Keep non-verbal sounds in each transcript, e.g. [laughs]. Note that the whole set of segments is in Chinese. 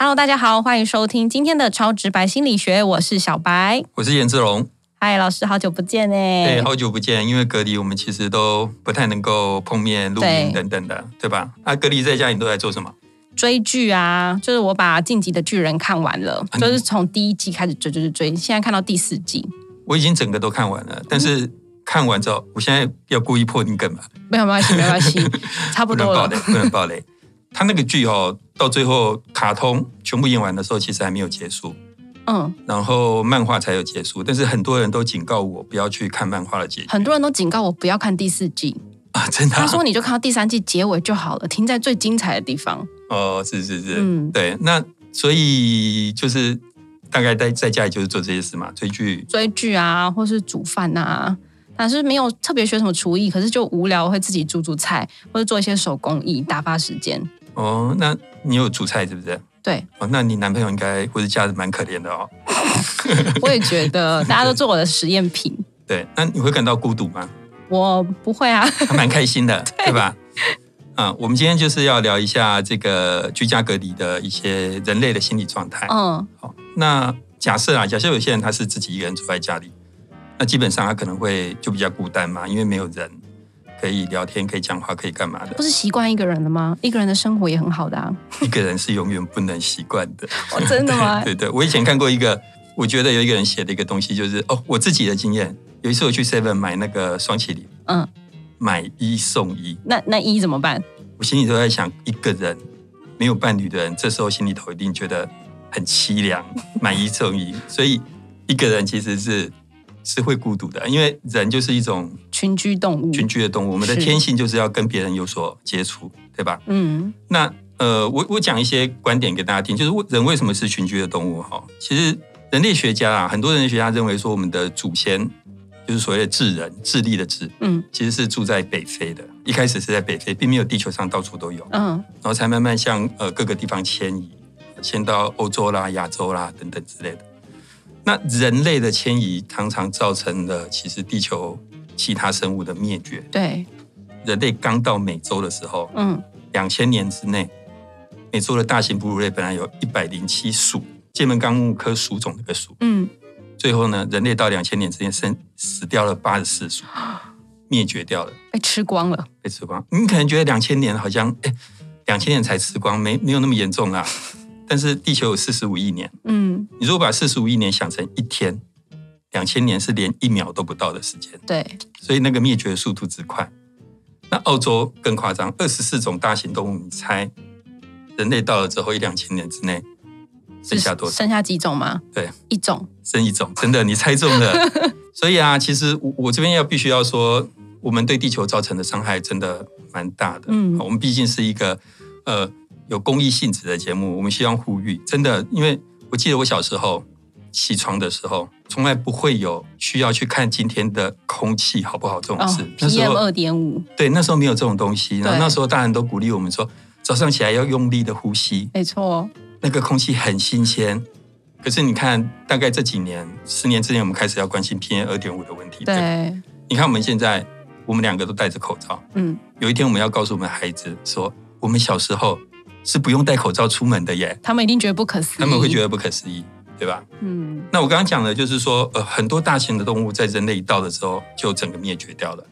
Hello，大家好，欢迎收听今天的超直白心理学，我是小白。我是颜志龙。嗨，老师，好久不见哎。对，好久不见，因为隔离，我们其实都不太能够碰面、录音等等的，对吧？啊，隔离在家，你都在做什么？追剧啊，就是我把《晋级的巨人》看完了，就是从第一季开始追，追，追，现在看到第四季。我已经整个都看完了，但是看完之后，我现在要故意破你梗嘛？没有关系，没关系，[laughs] 差不多了。不能暴雷，不能暴雷。他那个剧哦，到最后卡通全部演完的时候，其实还没有结束。嗯，然后漫画才有结束，但是很多人都警告我不要去看漫画的结局。很多人都警告我不要看第四季啊，真的。他说你就看到第三季结尾就好了，停在最精彩的地方。哦，是是是，嗯，对。那所以就是大概在在家里就是做这些事嘛，追剧、追剧啊，或是煮饭啊。但是没有特别学什么厨艺，可是就无聊会自己煮煮菜，或者做一些手工艺打发时间。哦，那你有煮菜是不是？对。哦，那你男朋友应该或者家人蛮可怜的哦。[laughs] 我也觉得，大家都做我的实验品。对，那你会感到孤独吗？我不会啊，还蛮开心的，[laughs] 对吧？嗯，我们今天就是要聊一下这个居家隔离的一些人类的心理状态。嗯，好，那假设啊，假设有些人他是自己一个人住在家里，那基本上他可能会就比较孤单嘛，因为没有人。可以聊天，可以讲话，可以干嘛的？不是习惯一个人了吗？一个人的生活也很好的啊。一个人是永远不能习惯的。[laughs] 哦，真的吗？[laughs] 对对，我以前看过一个，我觉得有一个人写的一个东西，就是哦，我自己的经验。有一次我去 Seven 买那个双麒麟，嗯，买一送一。那那一怎么办？我心里都在想，一个人没有伴侣的人，这时候心里头一定觉得很凄凉。买一送一，[laughs] 所以一个人其实是。是会孤独的，因为人就是一种群居动物，群居的动物，我们的天性就是要跟别人有所接触，对吧？嗯，那呃，我我讲一些观点给大家听，就是人为什么是群居的动物？哈，其实人类学家啊，很多人类学家认为说，我们的祖先就是所谓的智人，智力的智，嗯，其实是住在北非的，一开始是在北非，并没有地球上到处都有，嗯，然后才慢慢向呃各个地方迁移，迁到欧洲啦、亚洲啦等等之类的。那人类的迁移常常造成了其实地球其他生物的灭绝。对，人类刚到美洲的时候，嗯，两千年之内，美洲的大型哺乳类本来有一百零七属，界门纲目科属种的个属，嗯，最后呢，人类到两千年之间生死掉了八十四属，[gasps] 灭绝掉了，被吃光了，被吃光。你可能觉得两千年好像，哎，两千年才吃光，没没有那么严重啦。[laughs] 但是地球有四十五亿年，嗯，你如果把四十五亿年想成一天，两千年是连一秒都不到的时间，对，所以那个灭绝的速度之快。那澳洲更夸张，二十四种大型动物，你猜人类到了之后一两千年之内剩下多少？剩下几种吗？对，一种，剩一种，真的，你猜中了。[laughs] 所以啊，其实我我这边要必须要说，我们对地球造成的伤害真的蛮大的。嗯，我们毕竟是一个呃。有公益性质的节目，我们希望呼吁，真的，因为我记得我小时候起床的时候，从来不会有需要去看今天的空气好不好这种事。PM 二点五，对，那时候没有这种东西。然后那时候大人都鼓励我们说，早上起来要用力的呼吸。没错，那个空气很新鲜。可是你看，大概这几年，十年之前，我们开始要关心 PM 二点五的问题。对，你看我们现在，我们两个都戴着口罩。嗯，有一天我们要告诉我们孩子说，我们小时候。是不用戴口罩出门的耶，他们一定觉得不可思议，他们会觉得不可思议，对吧？嗯，那我刚刚讲的就是说，呃，很多大型的动物在人类一到的时候就整个灭绝掉了。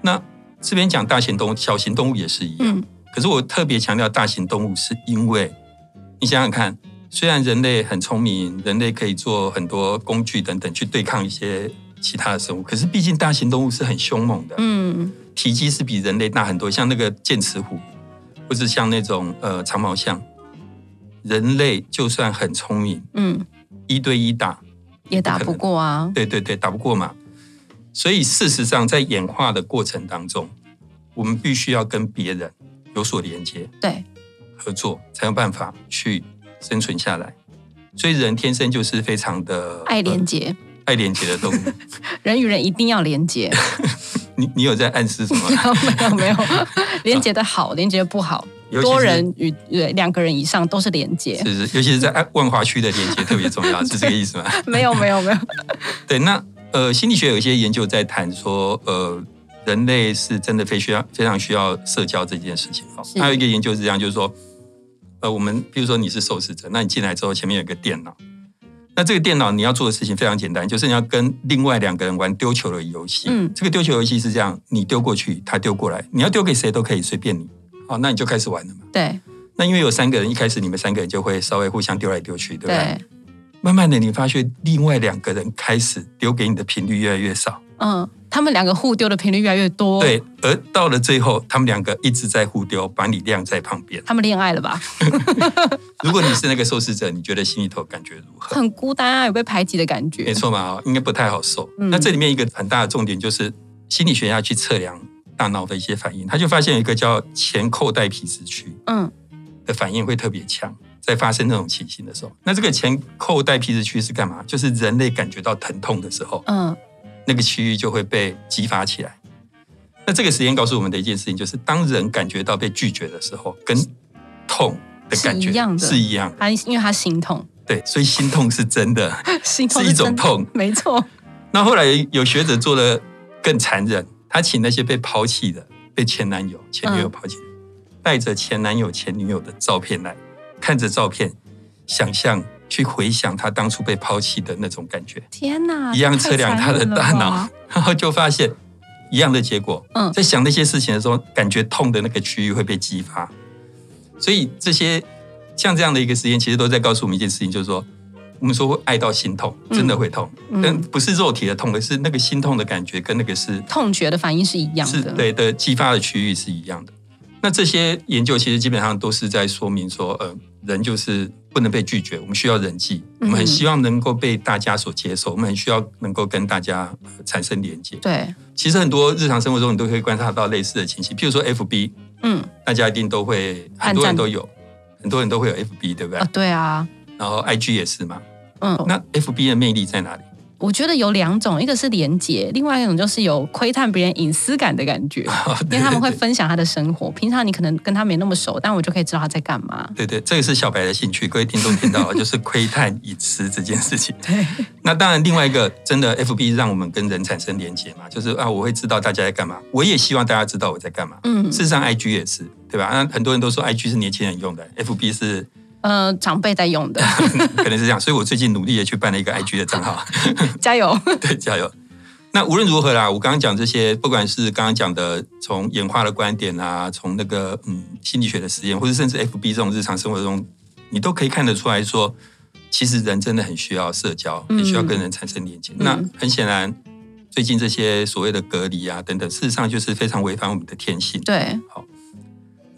那这边讲大型动物，小型动物也是一样。可是我特别强调大型动物，是因为你想想看，虽然人类很聪明，人类可以做很多工具等等去对抗一些其他的生物，可是毕竟大型动物是很凶猛的，嗯，体积是比人类大很多，像那个剑齿虎。或是像那种呃长毛象，人类就算很聪明，嗯，一对一打也打不过啊。对对对，打不过嘛。所以事实上，在演化的过程当中，我们必须要跟别人有所连接，对，合作才有办法去生存下来。所以人天生就是非常的爱连接、爱连接的动物。[laughs] 人与人一定要连接。你你有在暗示什么？[laughs] 没有没有，[laughs] 连接的好，连接不好。多人与对两个人以上都是连接，是是，尤其是在万华区的连接特别重要，是这个意思吗？没有没有没有。对，那呃，心理学有一些研究在谈说，呃，人类是真的非需要非常需要社交这件事情。哦，还有一个研究是这样，就是说，呃，我们比如说你是受试者，那你进来之后前面有个电脑。那这个电脑你要做的事情非常简单，就是你要跟另外两个人玩丢球的游戏。嗯，这个丢球游戏是这样，你丢过去，他丢过来，你要丢给谁都可以，随便你。好，那你就开始玩了嘛。对。那因为有三个人，一开始你们三个人就会稍微互相丢来丢去，对不对？慢慢的，你发现另外两个人开始丢给你的频率越来越少。嗯。他们两个互丢的频率越来越多，对，而到了最后，他们两个一直在互丢，把你晾在旁边。他们恋爱了吧？[laughs] 如果你是那个受试者，你觉得心里头感觉如何？很孤单啊，有被排挤的感觉。没错嘛，应该不太好受。那这里面一个很大的重点就是心理学家去测量大脑的一些反应，他就发现有一个叫前扣带皮质区，嗯，的反应会特别强，在发生那种情形的时候。那这个前扣带皮质区是干嘛？就是人类感觉到疼痛的时候，嗯。那个区域就会被激发起来。那这个实验告诉我们的一件事情，就是当人感觉到被拒绝的时候，跟痛的感觉是一样的。是，一样他因为他心痛，对，所以心痛是真的，[laughs] 心痛是一种痛，没错。那后来有学者做的更残忍，他请那些被抛弃的、被前男友、前女友抛弃，带着前男友、前女友的照片来看着照片，想象。去回想他当初被抛弃的那种感觉，天哪！一样测量他的大脑，[laughs] 然后就发现一样的结果。嗯，在想那些事情的时候，感觉痛的那个区域会被激发。所以这些像这样的一个实验，其实都在告诉我们一件事情，就是说，我们说会爱到心痛，真的会痛，但不是肉体的痛，而是那个心痛的感觉跟那个是痛觉的反应是一样的，对的，激发的区域是一样的。那这些研究其实基本上都是在说明说，呃，人就是不能被拒绝，我们需要人际，我们很希望能够被大家所接受，我们很需要能够跟大家产生连接。对，其实很多日常生活中你都可以观察到类似的情形，譬如说 FB，嗯，大家一定都会，很多人都有，很多人都会有 FB，对不对？啊，对啊。然后 IG 也是嘛，嗯，那 FB 的魅力在哪里？我觉得有两种，一个是连接，另外一种就是有窥探别人隐私感的感觉，[laughs] 因为他们会分享他的生活。平常你可能跟他没那么熟，但我就可以知道他在干嘛。对对，这个是小白的兴趣，各位听众听到了，就是窥探隐私这件事情。[laughs] 对。那当然，另外一个真的 FB 让我们跟人产生连接嘛，就是啊，我会知道大家在干嘛，我也希望大家知道我在干嘛。嗯。事实上，IG 也是，对吧？那很多人都说 IG 是年轻人用的，FB 是。呃，长辈在用的，[laughs] 可能是这样，所以我最近努力的去办了一个 IG 的账号，[laughs] 加油，[laughs] 对，加油。那无论如何啦，我刚刚讲这些，不管是刚刚讲的从演化的观点啊，从那个嗯心理学的实验，或者甚至 FB 这种日常生活中，你都可以看得出来说，其实人真的很需要社交，很需要跟人产生连接。那很显然，最近这些所谓的隔离啊等等，事实上就是非常违反我们的天性。对，好。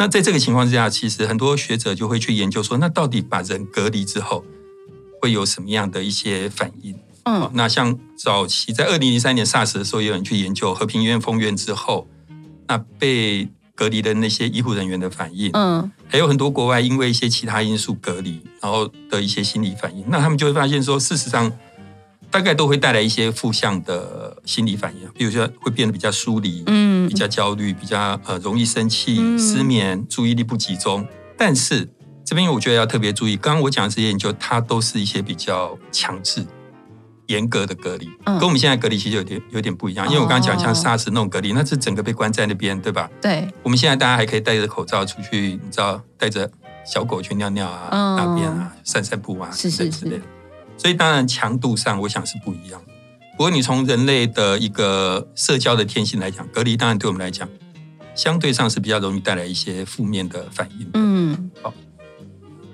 那在这个情况之下，其实很多学者就会去研究说，那到底把人隔离之后会有什么样的一些反应？嗯，那像早期在二零零三年 SARS 的时候，有人去研究和平医院封院之后，那被隔离的那些医护人员的反应。嗯，还有很多国外因为一些其他因素隔离，然后的一些心理反应。那他们就会发现说，事实上。大概都会带来一些负向的心理反应，比如说会变得比较疏离，嗯，比较焦虑，比较呃容易生气、失眠、注意力不集中。但是这边我觉得要特别注意，刚刚我讲的这些研究，它都是一些比较强制、严格的隔离，跟我们现在隔离其实有点有点不一样。因为我刚刚讲像 SARS 那种隔离，那是整个被关在那边，对吧？对。我们现在大家还可以戴着口罩出去，你知道，带着小狗去尿尿啊、大便啊、散散步啊，是是是。所以当然强度上，我想是不一样。不过你从人类的一个社交的天性来讲，隔离当然对我们来讲，相对上是比较容易带来一些负面的反应。嗯，好。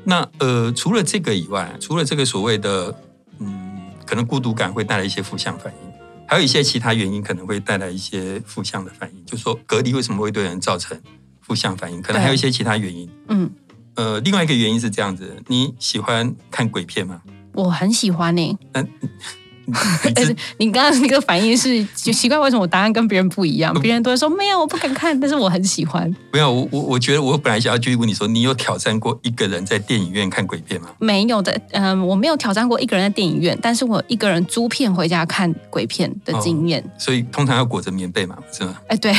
那呃，除了这个以外，除了这个所谓的嗯，可能孤独感会带来一些负向反应，还有一些其他原因可能会带来一些负向的反应。就说隔离为什么会对人造成负向反应？可能还有一些其他原因。嗯，呃，另外一个原因是这样子：你喜欢看鬼片吗？我很喜欢呢。嗯，[laughs] 你刚刚那个反应是就奇怪，为什么我答案跟别人不一样？别人都会说没有，我不敢看，但是我很喜欢。没有，我我我觉得我本来想要继续问你说，你有挑战过一个人在电影院看鬼片吗？没有的，嗯，我没有挑战过一个人在电影院，但是我一个人租片回家看鬼片的经验。所以通常要裹着棉被嘛，是吗？哎，[laughs] 对，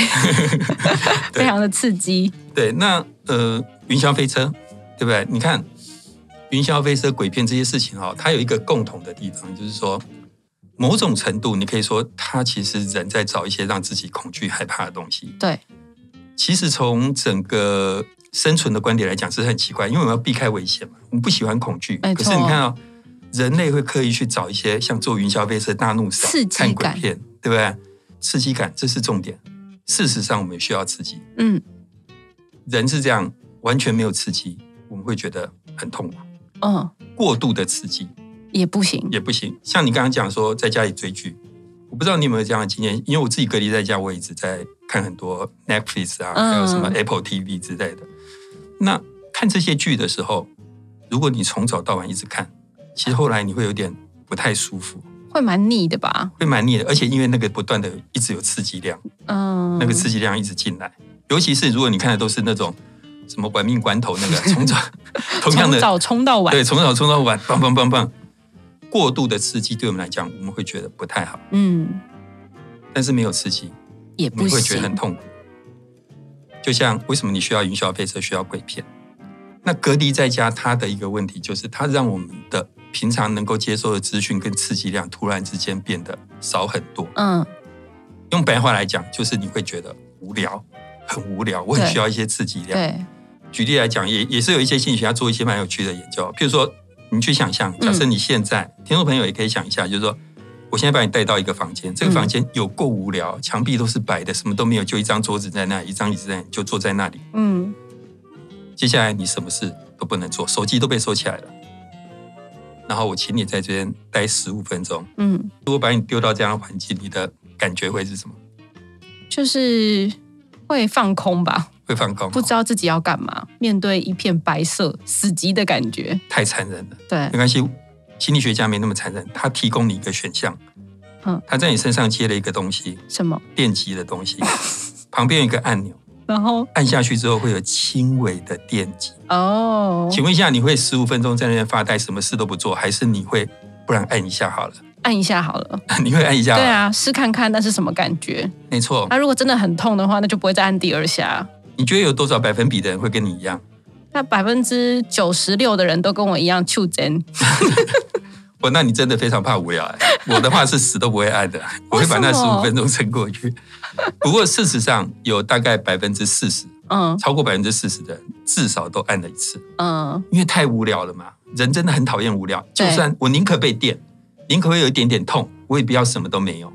非常的刺激。对，那呃，云霄飞车，对不对？你看。云霄飞车、鬼片这些事情哦，它有一个共同的地方，就是说，某种程度，你可以说，他其实人在找一些让自己恐惧、害怕的东西。对，其实从整个生存的观点来讲，是很奇怪，因为我们要避开危险嘛，我们不喜欢恐惧。可是你看哦，人类会刻意去找一些像坐云霄飞车、大怒扫、看鬼片，对不对？刺激感，这是重点。事实上，我们需要刺激。嗯，人是这样，完全没有刺激，我们会觉得很痛苦。嗯，过度的刺激也不行，也不行。像你刚刚讲说在家里追剧，我不知道你有没有这样的经验，因为我自己隔离在家，我一直在看很多 Netflix 啊，还有什么 Apple TV 之类的。那看这些剧的时候，如果你从早到晚一直看，其实后来你会有点不太舒服，会蛮腻的吧？会蛮腻的，而且因为那个不断的一直有刺激量，嗯，那个刺激量一直进来，尤其是如果你看的都是那种。什么玩命关头那个从早 [laughs] 同样的从早冲到晚，对，从早冲到晚，棒棒棒棒，过度的刺激对我们来讲，我们会觉得不太好。嗯，但是没有刺激也不会觉得很痛苦。就像为什么你需要云霄飞车，需要鬼片？那隔离在家，它的一个问题就是，它让我们的平常能够接受的资讯跟刺激量，突然之间变得少很多。嗯，用白话来讲，就是你会觉得无聊，很无聊，我很需要一些刺激量。对。举例来讲，也也是有一些心理学家做一些蛮有趣的研究。譬如说，你去想象，假设你现在，听众朋友也可以想一下，就是说，我现在把你带到一个房间，这个房间有够无聊，墙壁都是白的，什么都没有，就一张桌子在那，一张椅子在，就坐在那里。嗯。接下来你什么事都不能做，手机都被收起来了。然后我请你在这边待十五分钟。嗯。如果把你丢到这样的环境，你的感觉会是什么？就是会放空吧。会放空，不知道自己要干嘛，面对一片白色死寂的感觉，太残忍了。对，没关系，心理学家没那么残忍，他提供你一个选项，嗯，他在你身上接了一个东西，什么？电极的东西，[laughs] 旁边有一个按钮，然后按下去之后会有轻微的电击。哦，请问一下，你会十五分钟在那边发呆，什么事都不做，还是你会不然按一下好了？按一下好了，[laughs] 你会按一下？对啊，试看看那是什么感觉？没错。那如果真的很痛的话，那就不会再按第二下。你觉得有多少百分比的人会跟你一样？那百分之九十六的人都跟我一样触针。我 [laughs] 那你真的非常怕无聊哎！我的话是死都不会按的，[laughs] 我会把那十五分钟撑过去。不过事实上有大概百分之四十，嗯，超过百分之四十的人至少都按了一次，嗯，因为太无聊了嘛。人真的很讨厌无聊，就算我宁可被电，宁可会有一点点痛，我也不要什么都没有。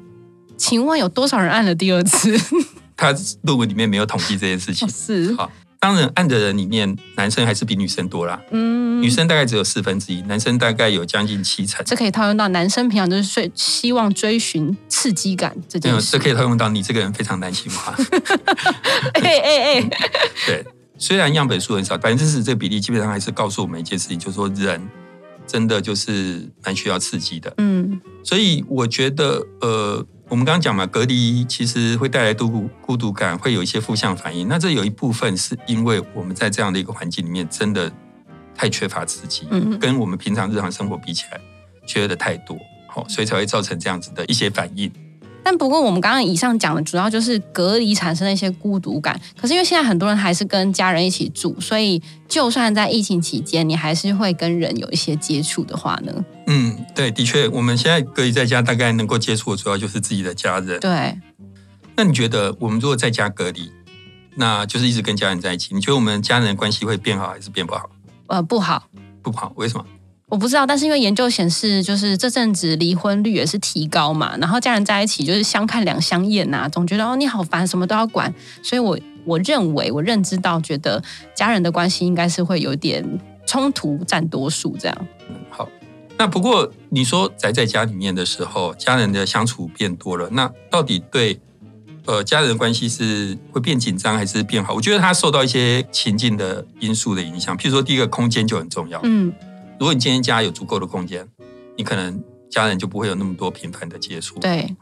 请问有多少人按了第二次？他论文里面没有统计这件事情。是好，当然按的人里面，男生还是比女生多啦。嗯，女生大概只有四分之一，男生大概有将近七成。这可以套用到男生平常就是睡，希望追寻刺激感这件事。这可以套用到你这个人非常男性化。哎哎哎，对，虽然样本数很少，百分之十这个比例基本上还是告诉我们一件事情，就是说人真的就是蛮需要刺激的。嗯，所以我觉得呃。我们刚刚讲嘛，隔离其实会带来孤孤独感，会有一些负向反应。那这有一部分是因为我们在这样的一个环境里面，真的太缺乏刺激，跟我们平常日常生活比起来，缺的太多，好，所以才会造成这样子的一些反应。但不过，我们刚刚以上讲的主要就是隔离产生的一些孤独感。可是因为现在很多人还是跟家人一起住，所以就算在疫情期间，你还是会跟人有一些接触的话呢？嗯，对，的确，我们现在隔离在家，大概能够接触的主要就是自己的家人。对。那你觉得，我们如果在家隔离，那就是一直跟家人在一起，你觉得我们家人的关系会变好还是变不好？呃，不好。不好？为什么？我不知道，但是因为研究显示，就是这阵子离婚率也是提高嘛，然后家人在一起就是相看两相厌呐，总觉得哦你好烦，什么都要管，所以我我认为我认知到，觉得家人的关系应该是会有点冲突占多数这样。嗯好，那不过你说宅在家里面的时候，家人的相处变多了，那到底对呃家人的关系是会变紧张还是变好？我觉得他受到一些情境的因素的影响，譬如说第一个空间就很重要，嗯。如果你今天家有足够的空间，你可能家人就不会有那么多频繁的接触。对。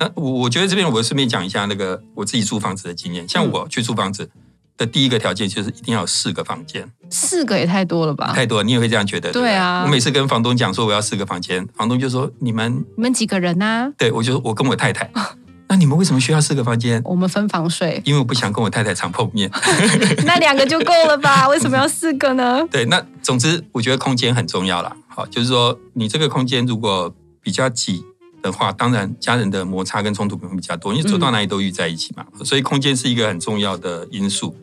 那我我觉得这边我顺便讲一下那个我自己租房子的经验。像我去租房子的第一个条件就是一定要有四个房间。四个也太多了吧？太多，你也会这样觉得？对啊。我每次跟房东讲说我要四个房间，房东就说你们你们几个人呢？对，我就我跟我太太。[laughs] 那你们为什么需要四个房间？我们分房睡，因为我不想跟我太太常碰面。[laughs] 那两个就够了吧？[laughs] 为什么要四个呢？对，那总之我觉得空间很重要啦。好，就是说你这个空间如果比较挤的话，当然家人的摩擦跟冲突可能比较多，因为走到哪里都遇在一起嘛。所以空间是一个很重要的因素。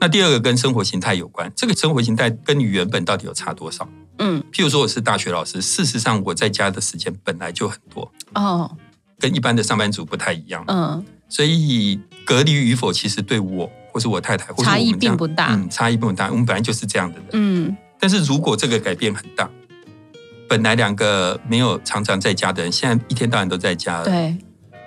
那第二个跟生活形态有关，这个生活形态跟你原本到底有差多少？嗯，譬如说我是大学老师，事实上我在家的时间本来就很多哦。跟一般的上班族不太一样，嗯，所以隔离与否，其实对我或是我太太，差异并不大，嗯，差异并不大。我们本来就是这样的人，嗯。但是如果这个改变很大，本来两个没有常常在家的人，现在一天到晚都在家了，对，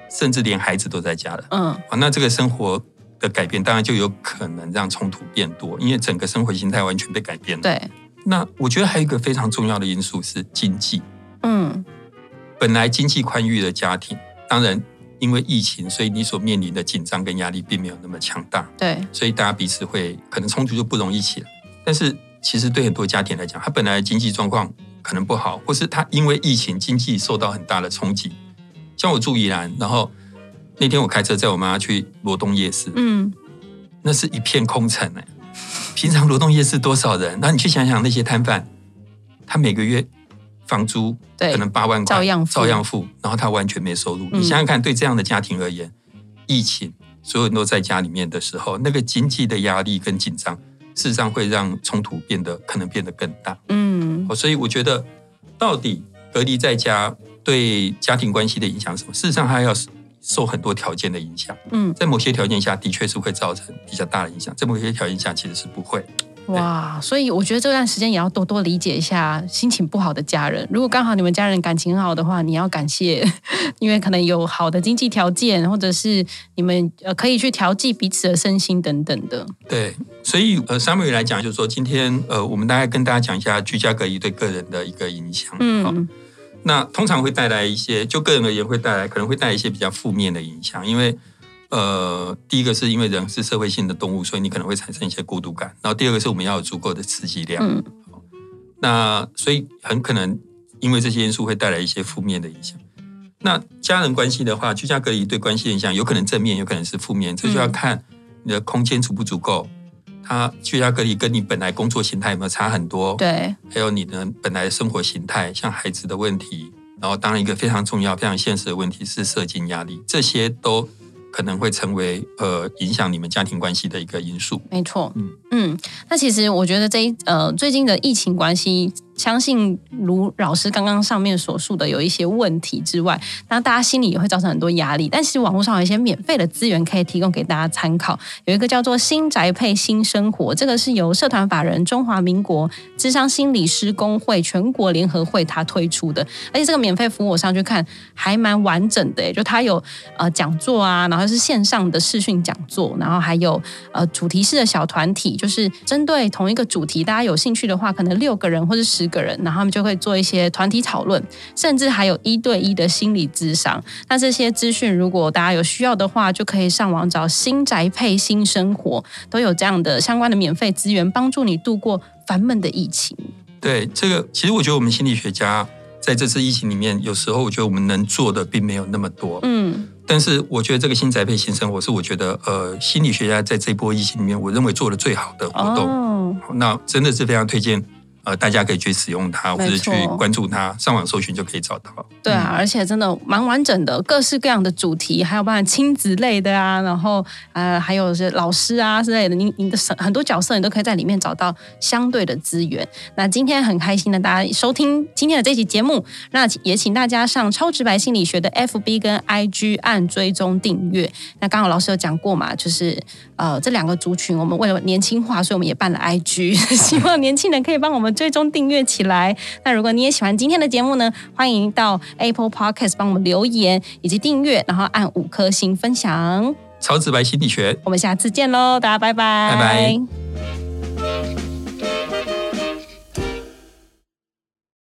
甚至连孩子都在家了，嗯，好，那这个生活的改变，当然就有可能让冲突变多，因为整个生活形态完全被改变了。对，那我觉得还有一个非常重要的因素是经济，嗯。本来经济宽裕的家庭，当然因为疫情，所以你所面临的紧张跟压力并没有那么强大。对，所以大家彼此会可能冲突就不容易起来。但是其实对很多家庭来讲，他本来经济状况可能不好，或是他因为疫情经济受到很大的冲击。像我住宜兰，然后那天我开车载我妈去罗东夜市，嗯，那是一片空城哎。平常罗东夜市多少人？那你去想想那些摊贩，他每个月。房租可能八万块，照样照样付，然后他完全没收入。你想想看，对这样的家庭而言，疫情所有人都在家里面的时候，那个经济的压力跟紧张，事实上会让冲突变得可能变得更大。嗯，所以我觉得，到底隔离在家对家庭关系的影响什么？事实上，它要受很多条件的影响。嗯，在某些条件下的确是会造成比较大的影响，在某些条件下其实是不会。哇，所以我觉得这段时间也要多多理解一下心情不好的家人。如果刚好你们家人感情很好的话，你要感谢，[laughs] 因为可能有好的经济条件，或者是你们呃可以去调剂彼此的身心等等的。对，所以呃，summary 来讲，就是说今天呃，我们大概跟大家讲一下居家隔离对个人的一个影响。嗯，那通常会带来一些，就个人而言会带来可能会带来一些比较负面的影响，因为。呃，第一个是因为人是社会性的动物，所以你可能会产生一些孤独感。然后第二个是我们要有足够的刺激量。嗯，那所以很可能因为这些因素会带来一些负面的影响。那家人关系的话，居家隔离对关系影响有可能正面，有可能是负面，这就要看你的空间足不足够。他居家隔离跟你本来工作形态有没有差很多？对，还有你的本来的生活形态，像孩子的问题，然后当然一个非常重要、非常现实的问题是社经压力，这些都。可能会成为呃影响你们家庭关系的一个因素。没错，嗯嗯，那其实我觉得这一呃最近的疫情关系。相信如老师刚刚上面所述的有一些问题之外，那大家心里也会造成很多压力。但其实网络上有一些免费的资源可以提供给大家参考，有一个叫做“新宅配新生活”，这个是由社团法人中华民国智商心理师工会全国联合会他推出的，而且这个免费服务我上去看还蛮完整的，就它有呃讲座啊，然后是线上的视讯讲座，然后还有呃主题式的小团体，就是针对同一个主题，大家有兴趣的话，可能六个人或者十。个人，然后他们就会做一些团体讨论，甚至还有一对一的心理咨商。那这些资讯，如果大家有需要的话，就可以上网找新宅配新生活，都有这样的相关的免费资源，帮助你度过烦闷的疫情。对这个，其实我觉得我们心理学家在这次疫情里面，有时候我觉得我们能做的并没有那么多。嗯，但是我觉得这个新宅配新生活是我觉得呃心理学家在这波疫情里面，我认为做的最好的活动。哦，那真的是非常推荐。呃，大家可以去使用它，或者去关注它，上网搜寻就可以找到。对啊，而且真的蛮完整的，各式各样的主题，还有包括亲子类的啊，然后呃，还有是老师啊之类的，你你的很多角色，你都可以在里面找到相对的资源。那今天很开心的大家收听今天的这期节目，那也请大家上超直白心理学的 FB 跟 IG 按追踪订阅。那刚好老师有讲过嘛，就是呃这两个族群，我们为了年轻化，所以我们也办了 IG，[laughs] 希望年轻人可以帮我们。最终订阅起来。那如果你也喜欢今天的节目呢，欢迎到 Apple Podcast 帮我们留言以及订阅，然后按五颗星分享。超直白心理学，我们下次见喽，大家拜拜，拜拜。